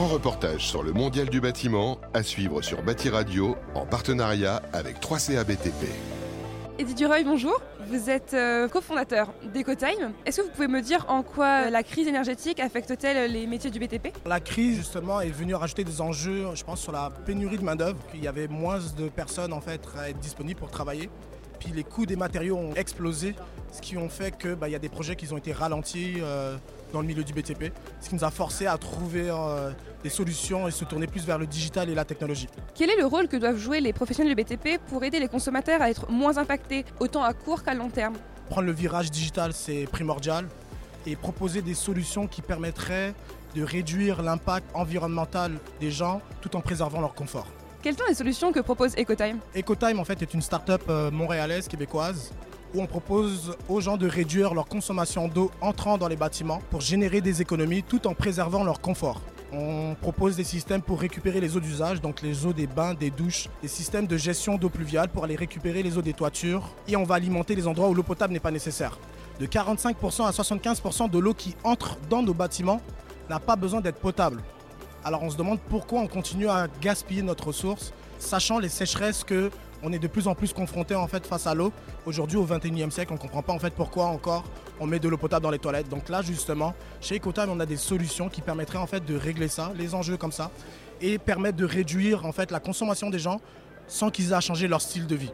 reportage sur le mondial du bâtiment à suivre sur Bâti Radio en partenariat avec 3CA BTP. Eddie Dureuil, bonjour. Vous êtes euh, cofondateur d'EcoTime. Est-ce que vous pouvez me dire en quoi la crise énergétique affecte-t-elle les métiers du BTP La crise, justement, est venue rajouter des enjeux, je pense, sur la pénurie de main-d'œuvre. Il y avait moins de personnes, en fait, à être disponibles pour travailler. Puis les coûts des matériaux ont explosé, ce qui ont fait qu'il bah, y a des projets qui ont été ralentis euh, dans le milieu du BTP, ce qui nous a forcé à trouver euh, des solutions et se tourner plus vers le digital et la technologie. Quel est le rôle que doivent jouer les professionnels du BTP pour aider les consommateurs à être moins impactés, autant à court qu'à long terme? Prendre le virage digital, c'est primordial et proposer des solutions qui permettraient de réduire l'impact environnemental des gens tout en préservant leur confort. Quelles sont les solutions que propose EcoTime EcoTime en fait est une start-up euh, montréalaise, québécoise, où on propose aux gens de réduire leur consommation d'eau entrant dans les bâtiments pour générer des économies tout en préservant leur confort. On propose des systèmes pour récupérer les eaux d'usage, donc les eaux des bains, des douches, des systèmes de gestion d'eau pluviale pour aller récupérer les eaux des toitures et on va alimenter les endroits où l'eau potable n'est pas nécessaire. De 45% à 75% de l'eau qui entre dans nos bâtiments n'a pas besoin d'être potable. Alors on se demande pourquoi on continue à gaspiller notre ressource, sachant les sécheresses que on est de plus en plus confronté en fait face à l'eau. Aujourd'hui au 21e siècle, on ne comprend pas en fait pourquoi encore on met de l'eau potable dans les toilettes. Donc là justement, chez EcoTime, on a des solutions qui permettraient en fait de régler ça, les enjeux comme ça, et permettre de réduire en fait la consommation des gens sans qu'ils aient à changer leur style de vie.